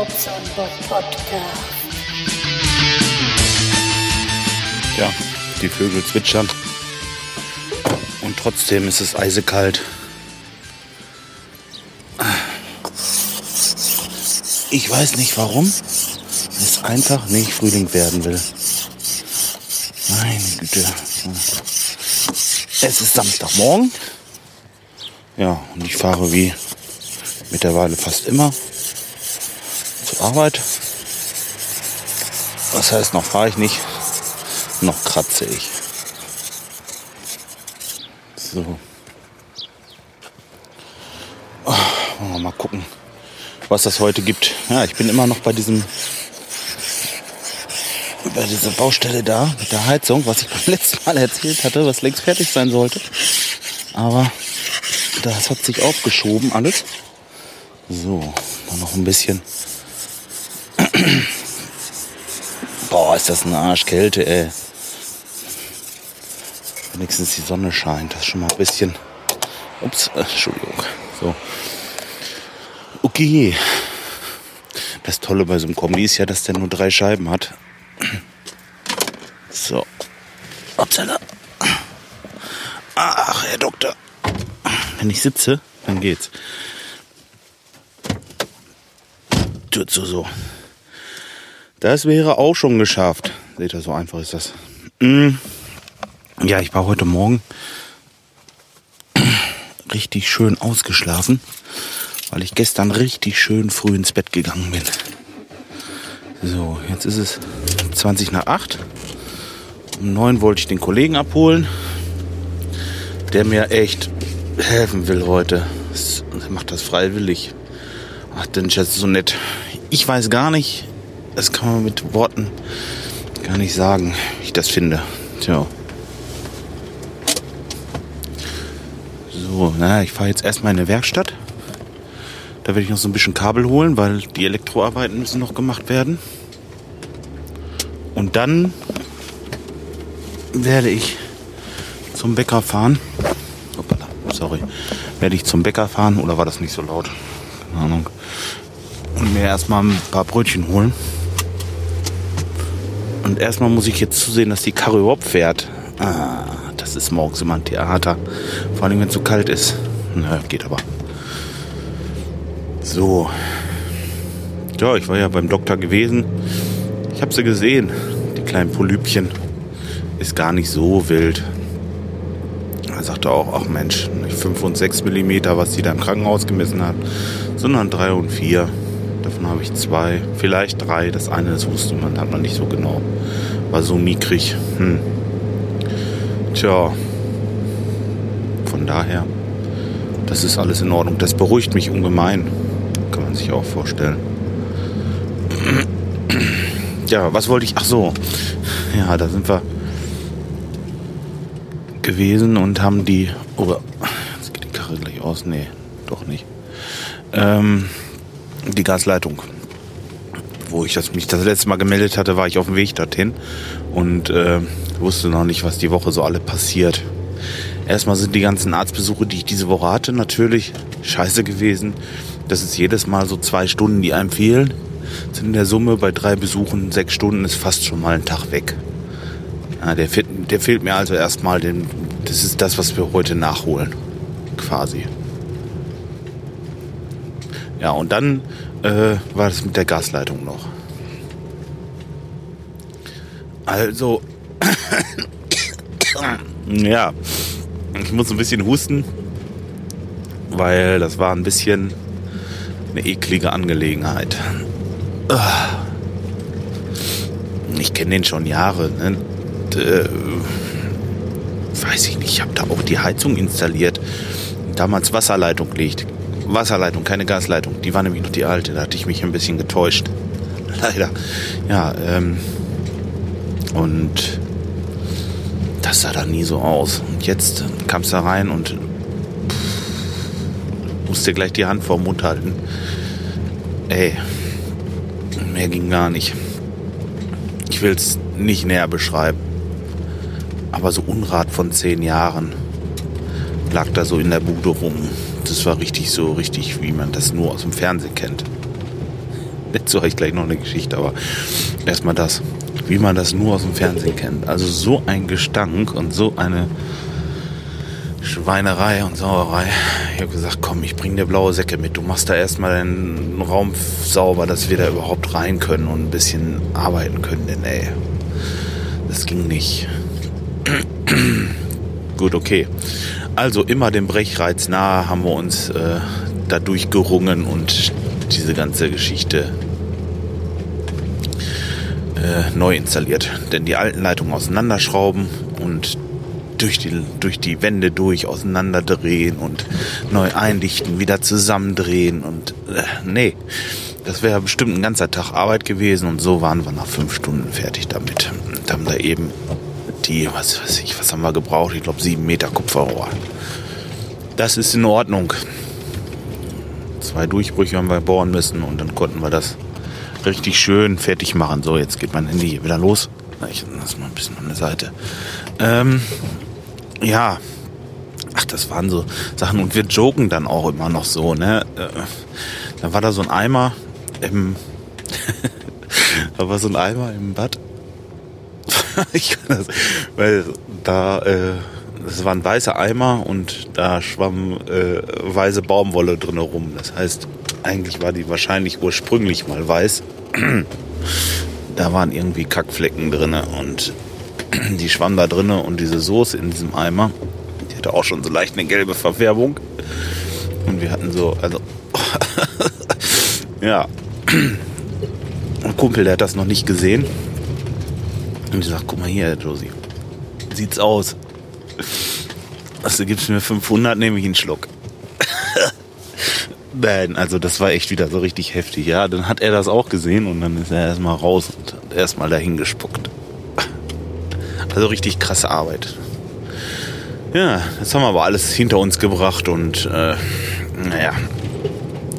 Bobs on Bob Podcast. Ja, die Vögel zwitschern. Und trotzdem ist es eisekalt. Ich weiß nicht warum. Es einfach nicht Frühling werden will. Meine Güte. Es ist Samstagmorgen. Ja, und ich fahre wie mittlerweile fast immer Arbeit. Das heißt, noch fahre ich nicht, noch kratze ich. So. Oh, mal gucken, was das heute gibt. Ja, ich bin immer noch bei diesem bei dieser Baustelle da mit der Heizung, was ich beim letzten Mal erzählt hatte, was längst fertig sein sollte. Aber das hat sich aufgeschoben alles. So, dann noch ein bisschen. Boah, ist das eine Arschkälte, ey. Wenigstens die Sonne scheint. Das ist schon mal ein bisschen. Ups, äh, Entschuldigung. So. Okay. Das Tolle bei so einem Kombi ist ja, dass der nur drei Scheiben hat. So. Upsala. Ach, Herr Doktor. Wenn ich sitze, dann geht's. Tut so so. Das wäre auch schon geschafft. Seht ihr, so einfach ist das. Mm. Ja, ich war heute Morgen richtig schön ausgeschlafen, weil ich gestern richtig schön früh ins Bett gegangen bin. So, jetzt ist es 20 nach 8. Um 9 wollte ich den Kollegen abholen, der mir echt helfen will heute. Er macht das freiwillig. Ach, denn ist so nett. Ich weiß gar nicht, das kann man mit Worten gar nicht sagen, wie ich das finde. Tja. So, na, ich fahre jetzt erstmal in eine Werkstatt. Da werde ich noch so ein bisschen Kabel holen, weil die Elektroarbeiten müssen noch gemacht werden. Und dann werde ich zum Bäcker fahren. Hoppala, sorry. Werde ich zum Bäcker fahren oder war das nicht so laut? Keine Ahnung. Und mir erstmal ein paar Brötchen holen. Und erstmal muss ich jetzt zusehen, dass die Karre überhaupt fährt. Ah, das ist morgens immer ein Theater. Vor allem, wenn es so kalt ist. Na, geht aber. So. Ja, ich war ja beim Doktor gewesen. Ich habe sie gesehen. Die kleinen Polypchen. Ist gar nicht so wild. Er sagte auch, ach Mensch, nicht 5 und 6 Millimeter, was die da im Krankenhaus gemessen hat, sondern 3 und 4. Davon habe ich zwei, vielleicht drei. Das eine, das wusste man, hat man nicht so genau. War so mickrig. Hm. Tja. Von daher, das ist alles in Ordnung. Das beruhigt mich ungemein. Kann man sich auch vorstellen. Ja, was wollte ich? Ach so. Ja, da sind wir gewesen und haben die. Oh, jetzt geht die Karre gleich aus. Nee, doch nicht. Ähm, die Gasleitung. Wo ich das, mich das letzte Mal gemeldet hatte, war ich auf dem Weg dorthin und äh, wusste noch nicht, was die Woche so alle passiert. Erstmal sind die ganzen Arztbesuche, die ich diese Woche hatte, natürlich scheiße gewesen. Das ist jedes Mal so zwei Stunden, die einem fehlen. Sind in der Summe bei drei Besuchen sechs Stunden ist fast schon mal ein Tag weg. Ja, der, der fehlt mir also erstmal. Den, das ist das, was wir heute nachholen. Quasi. Ja, und dann äh, war das mit der Gasleitung noch. Also, ja, ich muss ein bisschen husten, weil das war ein bisschen eine eklige Angelegenheit. Ich kenne den schon Jahre. Ne? Und, äh, weiß ich nicht, ich habe da auch die Heizung installiert. Damals Wasserleitung liegt. Wasserleitung, keine Gasleitung. Die war nämlich noch die alte. Da hatte ich mich ein bisschen getäuscht. Leider. Ja, ähm. Und das sah da nie so aus. Und jetzt kam es da rein und pff, musste gleich die Hand vor den Mund halten. Ey, mehr ging gar nicht. Ich will es nicht näher beschreiben. Aber so Unrat von zehn Jahren lag da so in der Bude rum. Das war richtig so, richtig, wie man das nur aus dem Fernsehen kennt. Dazu habe ich gleich noch eine Geschichte, aber erstmal das, wie man das nur aus dem Fernsehen kennt. Also so ein Gestank und so eine Schweinerei und Sauerei. Ich habe gesagt, komm, ich bring dir blaue Säcke mit. Du machst da erstmal den Raum sauber, dass wir da überhaupt rein können und ein bisschen arbeiten können, denn ey, das ging nicht. Gut, okay. Also immer dem Brechreiz nahe haben wir uns äh, dadurch gerungen und diese ganze Geschichte äh, neu installiert. Denn die alten Leitungen auseinanderschrauben und durch die, durch die Wände durch auseinanderdrehen und neu eindichten, wieder zusammendrehen und äh, nee, das wäre bestimmt ein ganzer Tag Arbeit gewesen und so waren wir nach fünf Stunden fertig damit. Und haben da eben die, was weiß ich, was haben wir gebraucht? Ich glaube sieben Meter Kupferrohr. Das ist in Ordnung. Zwei Durchbrüche haben wir bohren müssen und dann konnten wir das richtig schön fertig machen. So, jetzt geht mein Handy wieder los. Ich lass mal ein bisschen an der Seite. Ähm, ja, ach, das waren so Sachen und wir joken dann auch immer noch so, ne? Äh, da war da so ein Eimer im, da war so ein Eimer im Bad. ich kann das, weil da, äh, das war Eimer und da schwamm äh, weiße Baumwolle drin rum. Das heißt, eigentlich war die wahrscheinlich ursprünglich mal weiß. da waren irgendwie Kackflecken drin und die schwamm da drinnen und diese Soße in diesem Eimer, die hatte auch schon so leicht eine gelbe Verfärbung. Und wir hatten so, also, ja, ein Kumpel, der hat das noch nicht gesehen. Und ich sag, guck mal hier, Josie, sieht's aus. Also gibst du mir 500, nehme ich einen Schluck. Nein, also das war echt wieder so richtig heftig. Ja, dann hat er das auch gesehen und dann ist er erstmal raus und hat erstmal dahin gespuckt. Also richtig krasse Arbeit. Ja, das haben wir aber alles hinter uns gebracht und äh, naja,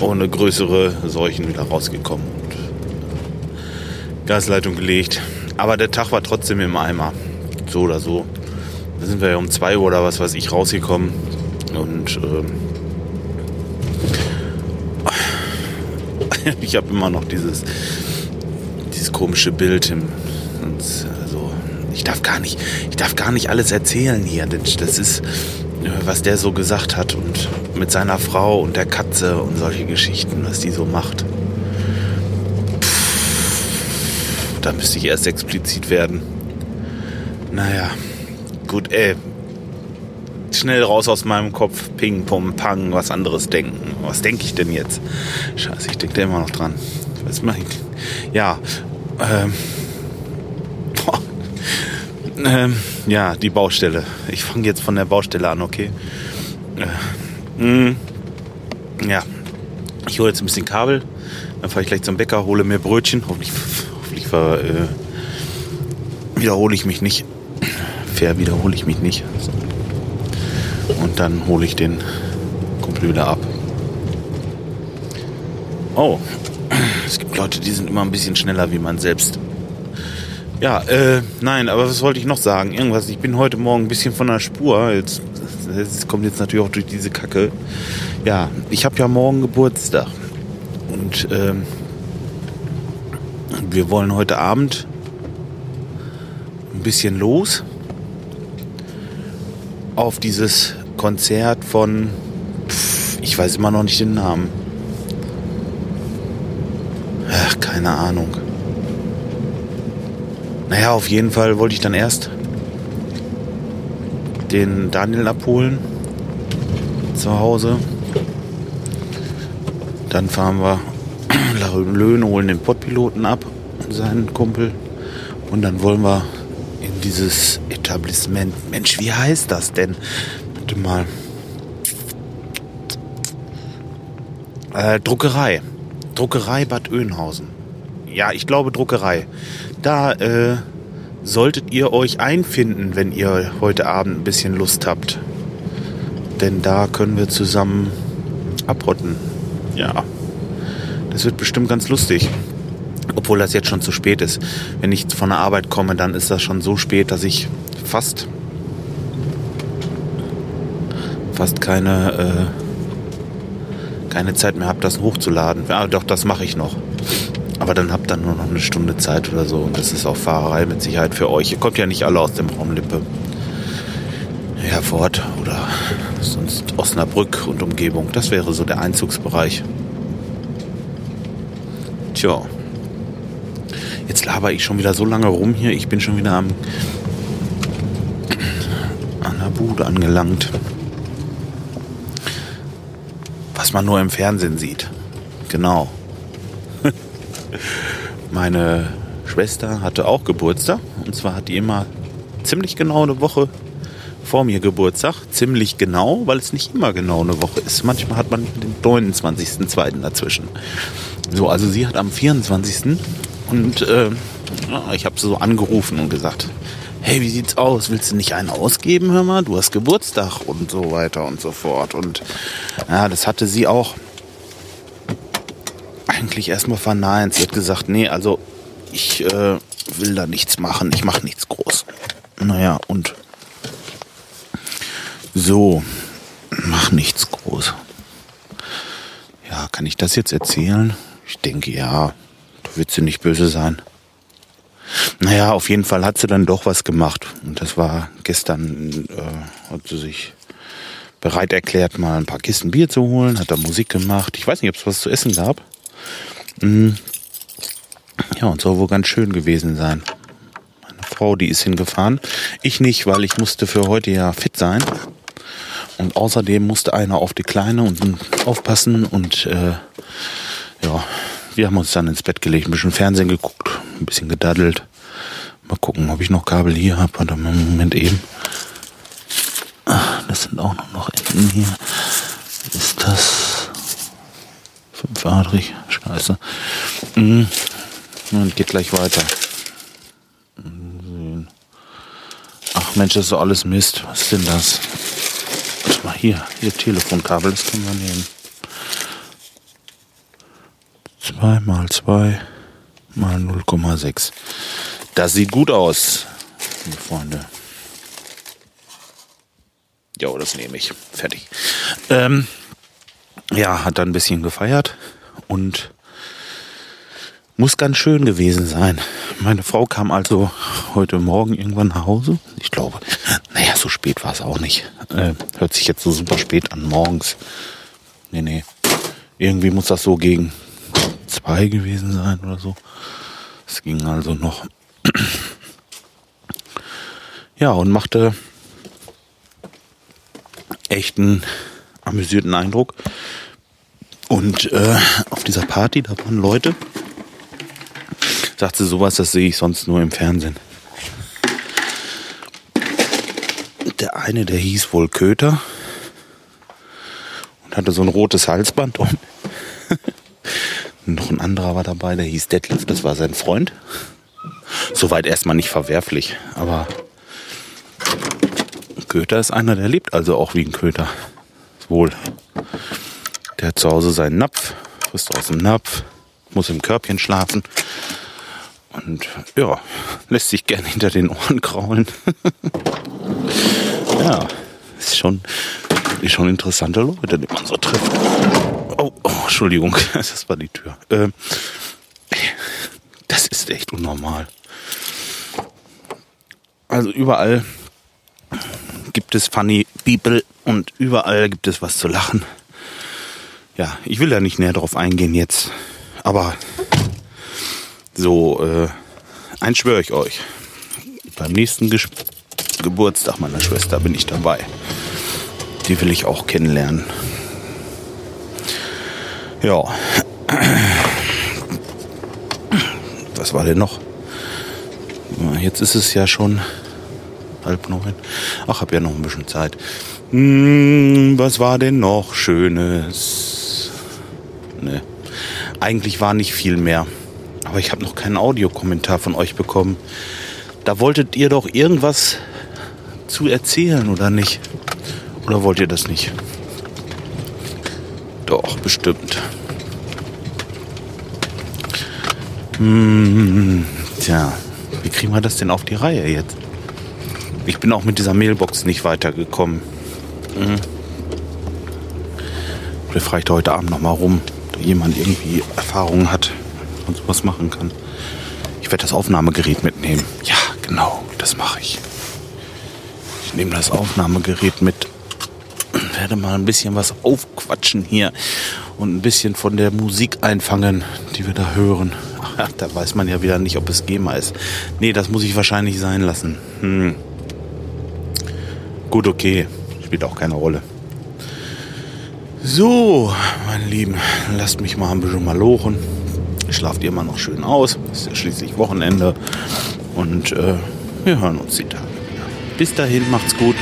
ohne größere Seuchen wieder rausgekommen und Gasleitung gelegt. Aber der Tag war trotzdem im Eimer. So oder so. Da sind wir ja um 2 Uhr oder was weiß ich rausgekommen. Und ähm, ich habe immer noch dieses, dieses komische Bild im, also ich darf gar nicht, ich darf gar nicht alles erzählen hier. Das ist, äh, was der so gesagt hat und mit seiner Frau und der Katze und solche Geschichten, was die so macht. Da müsste ich erst explizit werden. Naja, gut, ey. Schnell raus aus meinem Kopf. Ping, pum, pang, was anderes denken. Was denke ich denn jetzt? Scheiße, ich denke da immer noch dran. Was mache ich? Ja, ähm. Boah. Ähm, ja, die Baustelle. Ich fange jetzt von der Baustelle an, okay? Äh, mh, ja, ich hole jetzt ein bisschen Kabel. Dann fahre ich gleich zum Bäcker, hole mir Brötchen. Hoffentlich, ver, äh, wiederhole ich mich nicht. Fair wiederhole ich mich nicht. Und dann hole ich den Kumpel wieder ab. Oh, es gibt Leute, die sind immer ein bisschen schneller wie man selbst. Ja, äh, nein, aber was wollte ich noch sagen? Irgendwas, ich bin heute Morgen ein bisschen von der Spur. Jetzt, das kommt jetzt natürlich auch durch diese Kacke. Ja, ich habe ja morgen Geburtstag. Und ähm, wir wollen heute Abend ein bisschen los auf dieses Konzert von, ich weiß immer noch nicht den Namen. Ach, keine Ahnung. Naja, auf jeden Fall wollte ich dann erst den Daniel abholen zu Hause. Dann fahren wir Löhne, holen den Pottpiloten ab, seinen Kumpel. Und dann wollen wir in dieses Etablissement. Mensch, wie heißt das denn? Warte mal. Äh, Druckerei. Druckerei Bad Oeynhausen. Ja, ich glaube Druckerei. Da äh, solltet ihr euch einfinden, wenn ihr heute Abend ein bisschen Lust habt. Denn da können wir zusammen abrotten. Ja. Das wird bestimmt ganz lustig. Obwohl das jetzt schon zu spät ist. Wenn ich von der Arbeit komme, dann ist das schon so spät, dass ich fast fast keine äh, keine Zeit mehr habe, das hochzuladen. Ja, doch, das mache ich noch. Aber dann habt ihr nur noch eine Stunde Zeit oder so. Und das ist auch Fahrerei mit Sicherheit für euch. Ihr kommt ja nicht alle aus dem Raum Lippe. Herford oder sonst Osnabrück und Umgebung. Das wäre so der Einzugsbereich. Tja. Jetzt laber ich schon wieder so lange rum hier. Ich bin schon wieder am an der Bude angelangt. Was man nur im Fernsehen sieht. Genau. Meine Schwester hatte auch Geburtstag. Und zwar hat die immer ziemlich genau eine Woche vor mir Geburtstag. Ziemlich genau, weil es nicht immer genau eine Woche ist. Manchmal hat man den 29.02. dazwischen. So, also sie hat am 24. Und äh, ich habe sie so angerufen und gesagt, hey, wie sieht's aus? Willst du nicht einen ausgeben, hör mal? Du hast Geburtstag und so weiter und so fort. Und ja, das hatte sie auch eigentlich erstmal verneint. Sie hat gesagt, nee, also ich äh, will da nichts machen, ich mache nichts groß. Naja, und so, mach nichts groß. Ja, kann ich das jetzt erzählen? Ich denke ja, willst sie nicht böse sein. Naja, auf jeden Fall hat sie dann doch was gemacht. Und das war gestern, äh, hat sie sich bereit erklärt, mal ein paar Kisten Bier zu holen, hat da Musik gemacht. Ich weiß nicht, ob es was zu essen gab. Mhm. Ja, und soll wohl ganz schön gewesen sein. Meine Frau, die ist hingefahren. Ich nicht, weil ich musste für heute ja fit sein. Und außerdem musste einer auf die Kleine und aufpassen und äh, ja, wir haben uns dann ins Bett gelegt, ein bisschen Fernsehen geguckt, ein bisschen gedaddelt. Mal gucken, ob ich noch Kabel hier habe. Warte mal, Moment eben. Ach, das sind auch noch Enden hier. Ist das fünfadrig? Scheiße. Mhm. Und geht gleich weiter. Ach Mensch, das ist doch alles Mist. Was ist denn das? Warte mal, hier, hier Telefonkabel, das können wir nehmen. 2 mal 2 mal 0,6. Das sieht gut aus, meine Freunde. Ja, das nehme ich. Fertig. Ähm, ja, hat dann ein bisschen gefeiert und muss ganz schön gewesen sein. Meine Frau kam also heute Morgen irgendwann nach Hause. Ich glaube, naja, so spät war es auch nicht. Äh, hört sich jetzt so super spät an, morgens. Nee, nee. Irgendwie muss das so gegen zwei gewesen sein oder so. Es ging also noch. Ja, und machte echten amüsierten Eindruck. Und äh, auf dieser Party, da waren Leute, sagte sowas, das sehe ich sonst nur im Fernsehen. Der eine, der hieß wohl Köter und hatte so ein rotes Halsband um. Noch ein anderer war dabei, der hieß Detlef, das war sein Freund. Soweit erstmal nicht verwerflich, aber Köter ist einer, der lebt also auch wie ein Köter. Wohl. Der hat zu Hause seinen Napf, frisst aus dem Napf, muss im Körbchen schlafen und ja, lässt sich gerne hinter den Ohren kraulen. ja, ist schon, ist schon interessante Leute, die man so trifft. Oh, oh Entschuldigung, das war die Tür. Ähm, das ist echt unnormal. Also überall gibt es funny people und überall gibt es was zu lachen. Ja, ich will da nicht näher drauf eingehen jetzt, aber so, äh, eins schwöre ich euch. Beim nächsten Ges Geburtstag meiner Schwester bin ich dabei. Die will ich auch kennenlernen. Ja. Was war denn noch? Jetzt ist es ja schon halb neun. Ach, hab ja noch ein bisschen Zeit. Hm, was war denn noch Schönes? Ne. Eigentlich war nicht viel mehr. Aber ich habe noch keinen Audiokommentar von euch bekommen. Da wolltet ihr doch irgendwas zu erzählen, oder nicht? Oder wollt ihr das nicht? Doch, bestimmt. Hm, tja, wie kriegen wir das denn auf die Reihe jetzt? Ich bin auch mit dieser Mailbox nicht weitergekommen. Mhm. Vielleicht frage ich heute Abend noch mal rum, ob jemand irgendwie Erfahrungen hat man sowas machen kann. Ich werde das Aufnahmegerät mitnehmen. Ja, genau, das mache ich. Ich nehme das Aufnahmegerät mit. Werde mal ein bisschen was aufquatschen hier und ein bisschen von der Musik einfangen, die wir da hören. Ach, da weiß man ja wieder nicht, ob es GEMA ist. Nee, das muss ich wahrscheinlich sein lassen. Hm. Gut, okay. Spielt auch keine Rolle. So, meine Lieben, lasst mich mal ein bisschen mal lochen. Schlaft ihr mal noch schön aus. Ist ja schließlich Wochenende. Und äh, wir hören uns die Tage wieder. Bis dahin, macht's gut.